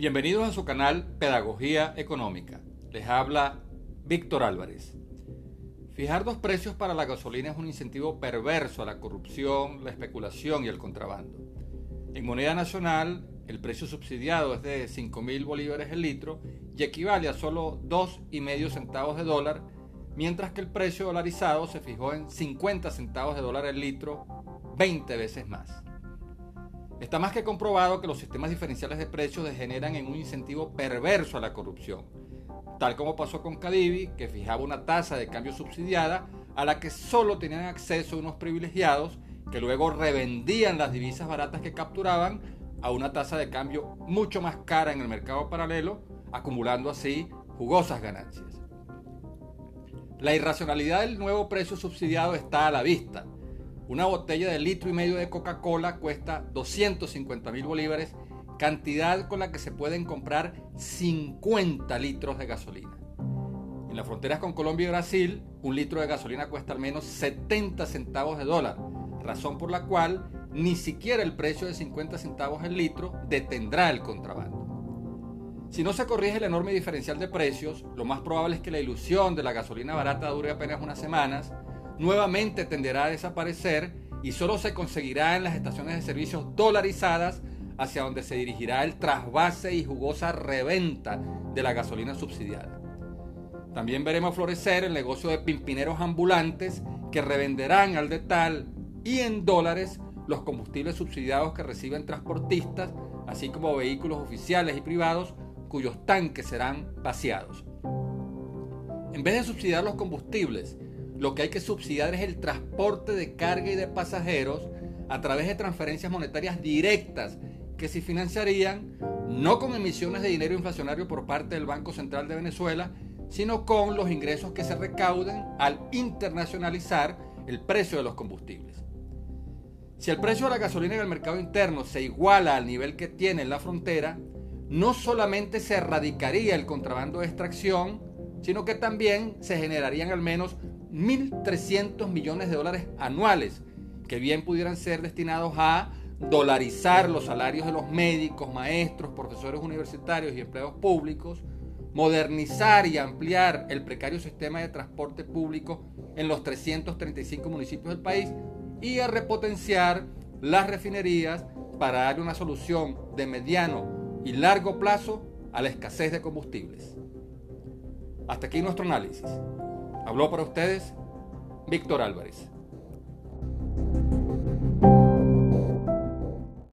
Bienvenidos a su canal Pedagogía Económica. Les habla Víctor Álvarez. Fijar dos precios para la gasolina es un incentivo perverso a la corrupción, la especulación y el contrabando. En moneda nacional, el precio subsidiado es de 5 mil bolívares el litro y equivale a solo 2,5 centavos de dólar, mientras que el precio dolarizado se fijó en 50 centavos de dólar el litro, 20 veces más. Está más que comprobado que los sistemas diferenciales de precios degeneran en un incentivo perverso a la corrupción, tal como pasó con Cadivi, que fijaba una tasa de cambio subsidiada a la que solo tenían acceso unos privilegiados que luego revendían las divisas baratas que capturaban a una tasa de cambio mucho más cara en el mercado paralelo, acumulando así jugosas ganancias. La irracionalidad del nuevo precio subsidiado está a la vista una botella de litro y medio de Coca-Cola cuesta 250 mil bolívares, cantidad con la que se pueden comprar 50 litros de gasolina. En las fronteras con Colombia y Brasil, un litro de gasolina cuesta al menos 70 centavos de dólar, razón por la cual ni siquiera el precio de 50 centavos el litro detendrá el contrabando. Si no se corrige el enorme diferencial de precios, lo más probable es que la ilusión de la gasolina barata dure apenas unas semanas nuevamente tenderá a desaparecer y solo se conseguirá en las estaciones de servicios dolarizadas hacia donde se dirigirá el trasvase y jugosa reventa de la gasolina subsidiada. También veremos florecer el negocio de pimpineros ambulantes que revenderán al detal y en dólares los combustibles subsidiados que reciben transportistas, así como vehículos oficiales y privados cuyos tanques serán vaciados. En vez de subsidiar los combustibles, lo que hay que subsidiar es el transporte de carga y de pasajeros a través de transferencias monetarias directas que se financiarían no con emisiones de dinero inflacionario por parte del Banco Central de Venezuela, sino con los ingresos que se recauden al internacionalizar el precio de los combustibles. Si el precio de la gasolina en el mercado interno se iguala al nivel que tiene en la frontera, no solamente se erradicaría el contrabando de extracción, sino que también se generarían al menos 1.300 millones de dólares anuales, que bien pudieran ser destinados a dolarizar los salarios de los médicos, maestros, profesores universitarios y empleados públicos, modernizar y ampliar el precario sistema de transporte público en los 335 municipios del país y a repotenciar las refinerías para darle una solución de mediano y largo plazo a la escasez de combustibles. Hasta aquí nuestro análisis. Habló para ustedes Víctor Álvarez.